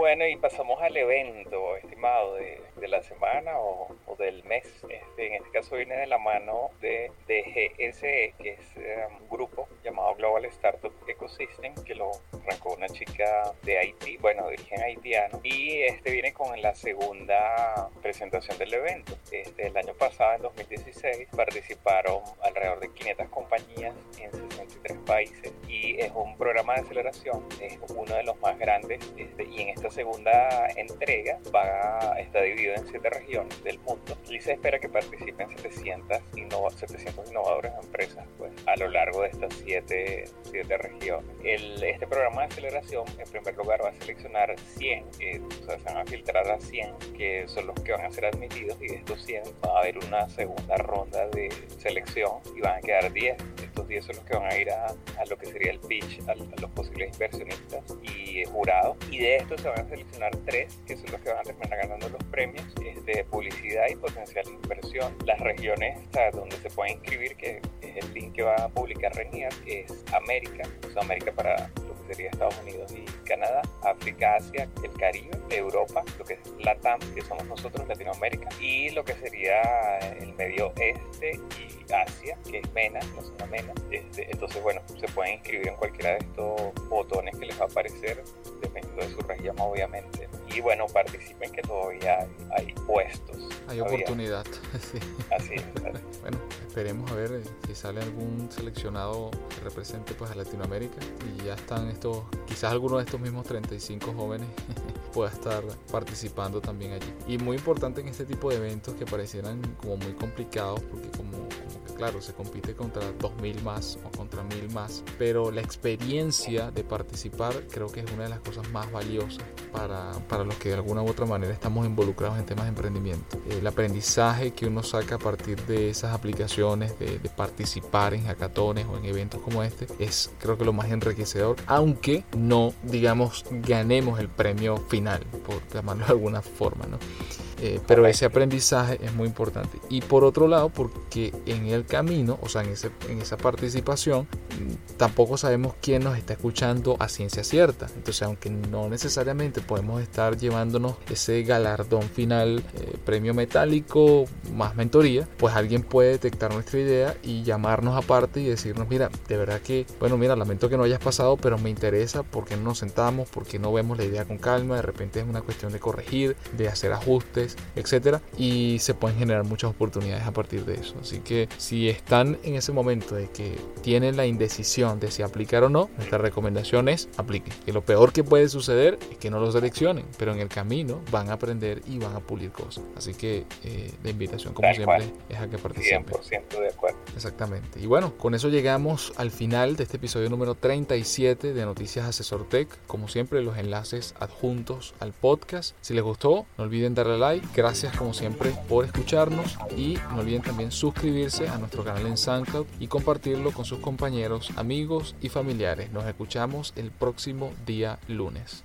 Bueno, y pasamos al evento, estimado, de, de la semana o, o del mes. Este, en este caso viene de la mano de, GSE, que es eh, un grupo llamado Global Startup Ecosystem, que lo arrancó una chica de Haití, bueno, de origen haitiano, y este viene con la segunda presentación del evento. Este, el año pasado, en 2016, participaron alrededor de 500 compañías en 63 países y es un programa de aceleración, es uno de los más grandes este, y en esta segunda entrega va, está dividido en siete regiones del mundo y se espera que participen 700, innova, 700 innovadores de empresas pues, a lo largo de estas siete, siete regiones. El, este programa de aceleración en primer lugar va a seleccionar 100, eh, o sea, se van a filtrar a 100 que son los que van a ser admitidos y de estos 100 va a haber una segunda ronda de selección y van a quedar 10. Estos 10 son los que van a ir a, a lo que sería el pitch a, a los posibles inversionistas y jurados y de estos se van a seleccionar 3 que son los que van a terminar ganando los premios de publicidad y potencial inversión. Las regiones sea, donde se puede inscribir, que es el link que va a publicar Renier, es América, o América para sería Estados Unidos y Canadá, África, Asia, el Caribe, Europa, lo que es LATAM, que somos nosotros, Latinoamérica, y lo que sería el medio este y Asia, que es MENA, no zona MENA. Este, entonces, bueno, se pueden inscribir en cualquiera de estos botones que les va a aparecer, dependiendo de su región, obviamente. Y bueno, participen que todavía hay, hay puestos. Hay todavía. oportunidad. sí. Así es. Bueno, esperemos a ver eh, si sale algún seleccionado que represente pues a Latinoamérica y ya están estos, quizás alguno de estos mismos 35 jóvenes pueda estar participando también allí. Y muy importante en este tipo de eventos que parecieran como muy complicados porque como, claro, se compite contra 2000 más o contra 1000 más, pero la experiencia de participar creo que es una de las cosas más valiosas para, para los que de alguna u otra manera estamos involucrados en temas de emprendimiento. El aprendizaje que uno saca a partir de esas aplicaciones, de, de participar en hackatones o en eventos como este, es creo que lo más enriquecedor, aunque no, digamos, ganemos el premio final, por llamarlo de alguna forma, ¿no? Eh, pero ese aprendizaje es muy importante. Y por otro lado, porque en el camino, o sea, en, ese, en esa participación, tampoco sabemos quién nos está escuchando a ciencia cierta. Entonces, aunque no necesariamente podemos estar llevándonos ese galardón final, eh, premio metálico, más mentoría, pues alguien puede detectar nuestra idea y llamarnos aparte y decirnos, mira, de verdad que, bueno, mira, lamento que no hayas pasado, pero me interesa porque no nos sentamos, porque no vemos la idea con calma, de repente es una cuestión de corregir, de hacer ajustes etcétera, y se pueden generar muchas oportunidades a partir de eso. Así que si están en ese momento de que tienen la indecisión de si aplicar o no, nuestra recomendación es apliquen. Que lo peor que puede suceder es que no lo seleccionen, pero en el camino van a aprender y van a pulir cosas. Así que eh, la invitación, como siempre, cual. es a que participen. 100% de acuerdo. Exactamente. Y bueno, con eso llegamos al final de este episodio número 37 de Noticias Asesor Tech. Como siempre, los enlaces adjuntos al podcast. Si les gustó, no olviden darle like. Gracias como siempre por escucharnos y no olviden también suscribirse a nuestro canal en SoundCloud y compartirlo con sus amigos y familiares. Nos escuchamos el próximo día lunes.